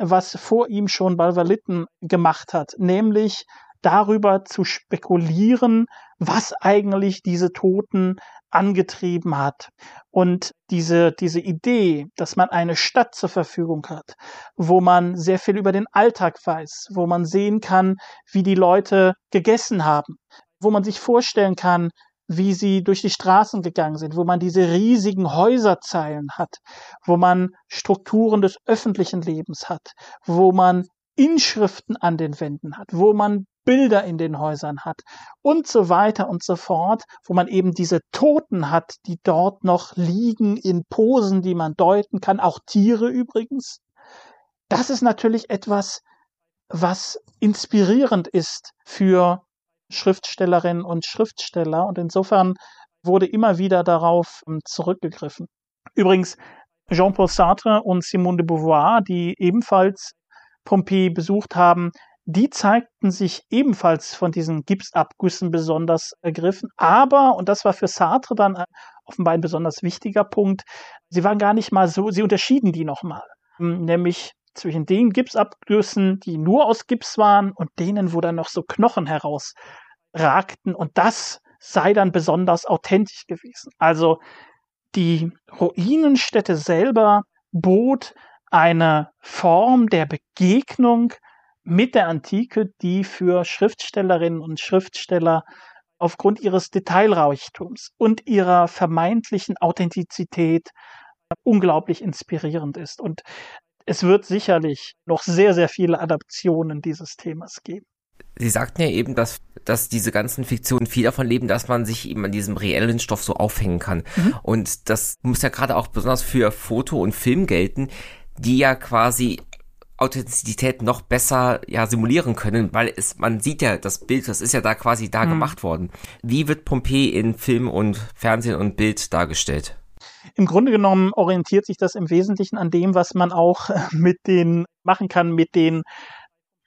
was vor ihm schon Balvalitten gemacht hat, nämlich darüber zu spekulieren, was eigentlich diese Toten angetrieben hat. Und diese, diese Idee, dass man eine Stadt zur Verfügung hat, wo man sehr viel über den Alltag weiß, wo man sehen kann, wie die Leute gegessen haben, wo man sich vorstellen kann, wie sie durch die Straßen gegangen sind, wo man diese riesigen Häuserzeilen hat, wo man Strukturen des öffentlichen Lebens hat, wo man Inschriften an den Wänden hat, wo man Bilder in den Häusern hat und so weiter und so fort, wo man eben diese Toten hat, die dort noch liegen in Posen, die man deuten kann, auch Tiere übrigens. Das ist natürlich etwas, was inspirierend ist für Schriftstellerinnen und Schriftsteller und insofern wurde immer wieder darauf ähm, zurückgegriffen. Übrigens, Jean-Paul Sartre und Simone de Beauvoir, die ebenfalls Pompeji besucht haben, die zeigten sich ebenfalls von diesen Gipsabgüssen besonders ergriffen. Aber, und das war für Sartre dann äh, offenbar ein besonders wichtiger Punkt, sie waren gar nicht mal so, sie unterschieden die nochmal. Ähm, nämlich zwischen den Gipsabgüssen, die nur aus Gips waren, und denen, wo dann noch so Knochen herausragten. Und das sei dann besonders authentisch gewesen. Also die Ruinenstätte selber bot eine Form der Begegnung mit der Antike, die für Schriftstellerinnen und Schriftsteller aufgrund ihres Detailreichtums und ihrer vermeintlichen Authentizität unglaublich inspirierend ist. Und es wird sicherlich noch sehr, sehr viele Adaptionen dieses Themas geben. Sie sagten ja eben, dass, dass diese ganzen Fiktionen viel davon leben, dass man sich eben an diesem reellen Stoff so aufhängen kann. Mhm. Und das muss ja gerade auch besonders für Foto und Film gelten, die ja quasi Authentizität noch besser ja simulieren können, weil es man sieht ja das Bild, das ist ja da quasi da mhm. gemacht worden. Wie wird Pompeji in Film und Fernsehen und Bild dargestellt? Im Grunde genommen orientiert sich das im Wesentlichen an dem, was man auch mit den machen kann mit den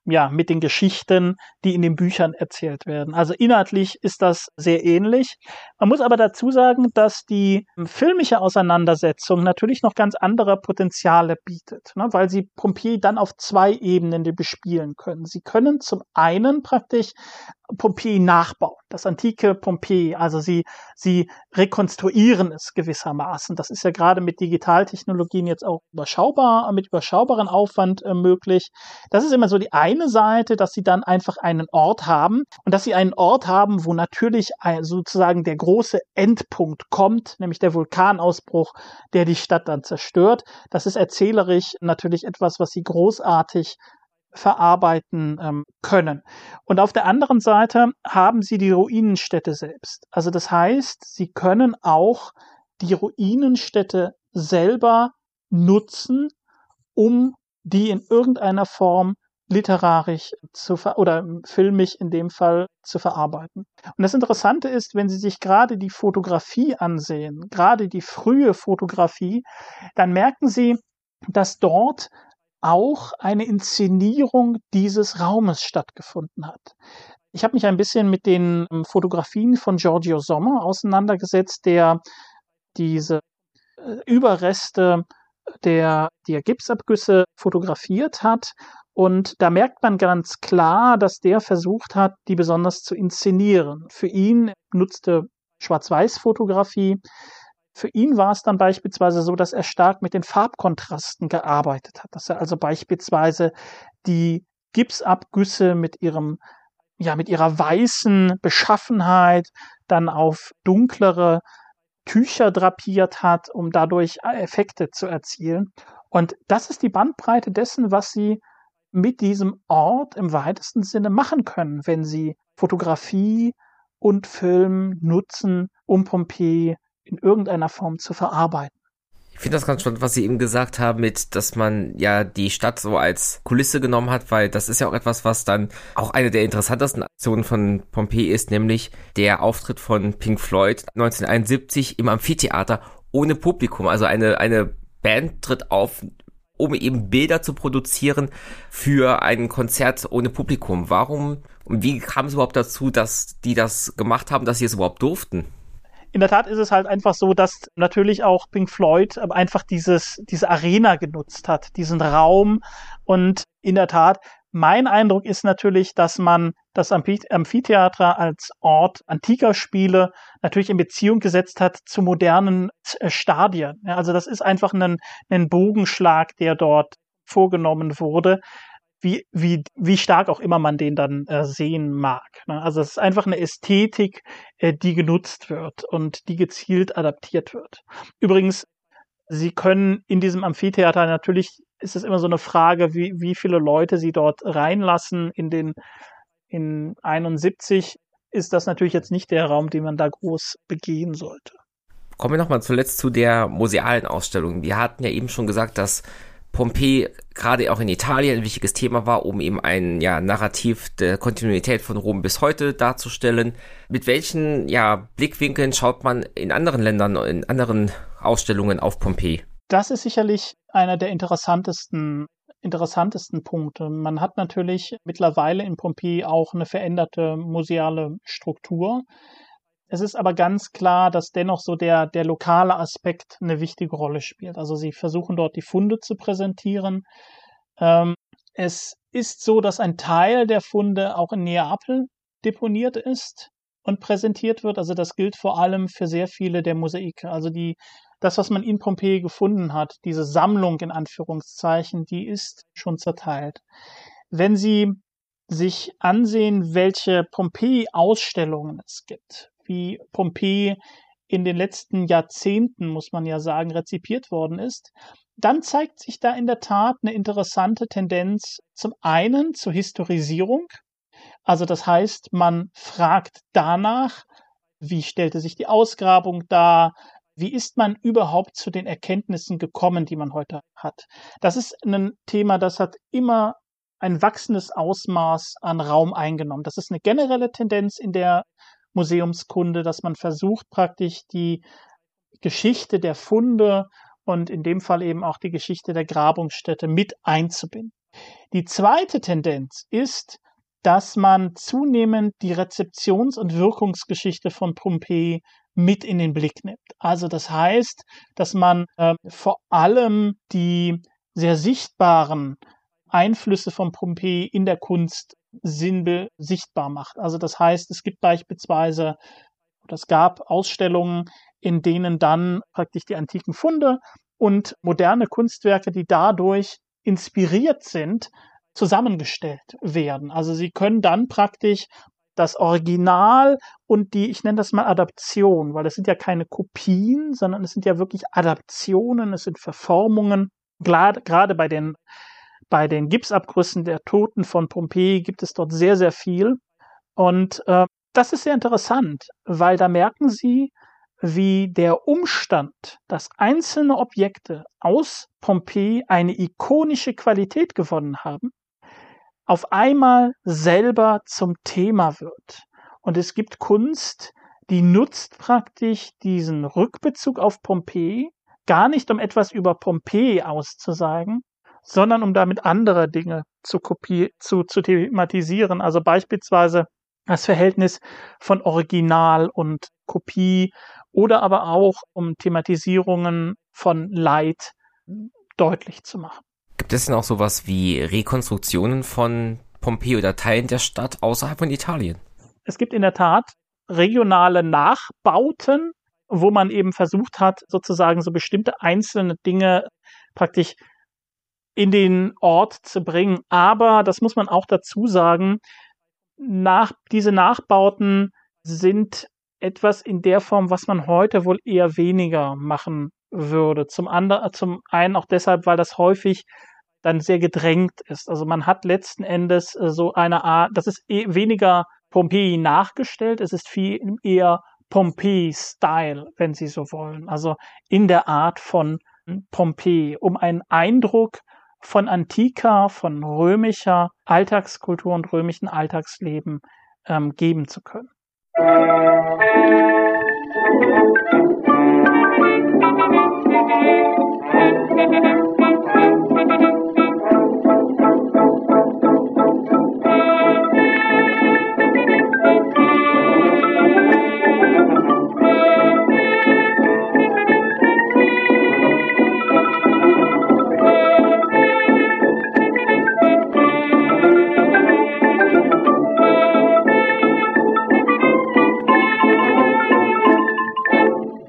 ja, mit den Geschichten, die in den Büchern erzählt werden. Also inhaltlich ist das sehr ähnlich. Man muss aber dazu sagen, dass die filmische Auseinandersetzung natürlich noch ganz andere Potenziale bietet, ne, weil sie Pompeii dann auf zwei Ebenen bespielen können. Sie können zum einen praktisch Pompeji nachbauen, das antike Pompeji. Also sie, sie rekonstruieren es gewissermaßen. Das ist ja gerade mit Digitaltechnologien jetzt auch überschaubar, mit überschaubaren Aufwand äh, möglich. Das ist immer so die eine Seite, dass sie dann einfach einen Ort haben und dass sie einen Ort haben, wo natürlich sozusagen der große Endpunkt kommt, nämlich der Vulkanausbruch, der die Stadt dann zerstört. Das ist erzählerisch natürlich etwas, was sie großartig verarbeiten ähm, können. Und auf der anderen Seite haben sie die Ruinenstädte selbst. Also das heißt, sie können auch die Ruinenstädte selber nutzen, um die in irgendeiner Form literarisch zu ver oder filmisch in dem Fall zu verarbeiten. Und das Interessante ist, wenn Sie sich gerade die Fotografie ansehen, gerade die frühe Fotografie, dann merken Sie, dass dort auch eine Inszenierung dieses Raumes stattgefunden hat. Ich habe mich ein bisschen mit den ähm, Fotografien von Giorgio Sommer auseinandergesetzt, der diese äh, Überreste der, der Gipsabgüsse fotografiert hat. Und da merkt man ganz klar, dass der versucht hat, die besonders zu inszenieren. Für ihn nutzte Schwarz-Weiß-Fotografie für ihn war es dann beispielsweise so, dass er stark mit den Farbkontrasten gearbeitet hat, dass er also beispielsweise die Gipsabgüsse mit ihrem ja mit ihrer weißen Beschaffenheit dann auf dunklere Tücher drapiert hat, um dadurch Effekte zu erzielen. Und das ist die Bandbreite dessen, was sie mit diesem Ort im weitesten Sinne machen können, wenn sie Fotografie und Film nutzen, um Pompeji in irgendeiner Form zu verarbeiten. Ich finde das ganz spannend, was Sie eben gesagt haben, mit, dass man ja die Stadt so als Kulisse genommen hat, weil das ist ja auch etwas, was dann auch eine der interessantesten Aktionen von Pompeii ist, nämlich der Auftritt von Pink Floyd 1971 im Amphitheater ohne Publikum. Also eine, eine Band tritt auf, um eben Bilder zu produzieren für ein Konzert ohne Publikum. Warum und wie kam es überhaupt dazu, dass die das gemacht haben, dass sie es überhaupt durften? In der Tat ist es halt einfach so, dass natürlich auch Pink Floyd einfach dieses, diese Arena genutzt hat, diesen Raum. Und in der Tat, mein Eindruck ist natürlich, dass man das Amphitheater als Ort antiker Spiele natürlich in Beziehung gesetzt hat zu modernen äh, Stadien. Also das ist einfach ein, ein Bogenschlag, der dort vorgenommen wurde wie, wie, wie stark auch immer man den dann äh, sehen mag. Ne? Also es ist einfach eine Ästhetik, äh, die genutzt wird und die gezielt adaptiert wird. Übrigens, Sie können in diesem Amphitheater natürlich ist es immer so eine Frage, wie, wie viele Leute Sie dort reinlassen. In den in 71 ist das natürlich jetzt nicht der Raum, den man da groß begehen sollte. Kommen wir nochmal zuletzt zu der musealen Ausstellung. Wir hatten ja eben schon gesagt, dass Pompeji gerade auch in Italien ein wichtiges Thema war, um eben ein ja, Narrativ der Kontinuität von Rom bis heute darzustellen. Mit welchen ja, Blickwinkeln schaut man in anderen Ländern, in anderen Ausstellungen auf Pompeji? Das ist sicherlich einer der interessantesten interessantesten Punkte. Man hat natürlich mittlerweile in Pompeji auch eine veränderte museale Struktur. Es ist aber ganz klar, dass dennoch so der, der lokale Aspekt eine wichtige Rolle spielt. Also sie versuchen dort die Funde zu präsentieren. Ähm, es ist so, dass ein Teil der Funde auch in Neapel deponiert ist und präsentiert wird. Also das gilt vor allem für sehr viele der Mosaike. Also die, das, was man in Pompeji gefunden hat, diese Sammlung in Anführungszeichen, die ist schon zerteilt. Wenn Sie sich ansehen, welche Pompeji-Ausstellungen es gibt, wie Pompeji in den letzten Jahrzehnten, muss man ja sagen, rezipiert worden ist, dann zeigt sich da in der Tat eine interessante Tendenz zum einen zur Historisierung. Also das heißt, man fragt danach, wie stellte sich die Ausgrabung dar, wie ist man überhaupt zu den Erkenntnissen gekommen, die man heute hat. Das ist ein Thema, das hat immer ein wachsendes Ausmaß an Raum eingenommen. Das ist eine generelle Tendenz in der Museumskunde, dass man versucht praktisch die Geschichte der Funde und in dem Fall eben auch die Geschichte der Grabungsstätte mit einzubinden. Die zweite Tendenz ist, dass man zunehmend die Rezeptions- und Wirkungsgeschichte von Pompeji mit in den Blick nimmt. Also das heißt, dass man äh, vor allem die sehr sichtbaren Einflüsse von Pompeji in der Kunst sinnbe sichtbar macht. Also das heißt, es gibt beispielsweise, oder es gab Ausstellungen, in denen dann praktisch die antiken Funde und moderne Kunstwerke, die dadurch inspiriert sind, zusammengestellt werden. Also sie können dann praktisch das Original und die, ich nenne das mal Adaption, weil das sind ja keine Kopien, sondern es sind ja wirklich Adaptionen, es sind Verformungen. Gerade bei den, bei den Gipsabgrüssen der Toten von Pompeji gibt es dort sehr, sehr viel. Und äh, das ist sehr interessant, weil da merken Sie, wie der Umstand, dass einzelne Objekte aus Pompeji eine ikonische Qualität gewonnen haben, auf einmal selber zum Thema wird. Und es gibt Kunst, die nutzt praktisch diesen Rückbezug auf Pompeji, gar nicht um etwas über Pompeji auszusagen, sondern um damit andere Dinge zu, kopi zu, zu thematisieren. Also beispielsweise das Verhältnis von Original und Kopie oder aber auch um Thematisierungen von Leid deutlich zu machen. Gibt es denn auch sowas wie Rekonstruktionen von Pompeji oder Teilen der Stadt außerhalb von Italien? Es gibt in der Tat regionale Nachbauten, wo man eben versucht hat, sozusagen so bestimmte einzelne Dinge praktisch in den Ort zu bringen. Aber das muss man auch dazu sagen, nach, diese Nachbauten sind etwas in der Form, was man heute wohl eher weniger machen würde. Zum anderen, zum einen auch deshalb, weil das häufig dann sehr gedrängt ist. Also man hat letzten Endes äh, so eine Art, das ist eh weniger Pompeji nachgestellt, es ist viel eher Pompeji-Style, wenn Sie so wollen. Also in der Art von Pompeji, um einen Eindruck von antiker, von römischer Alltagskultur und römischen Alltagsleben ähm, geben zu können. Musik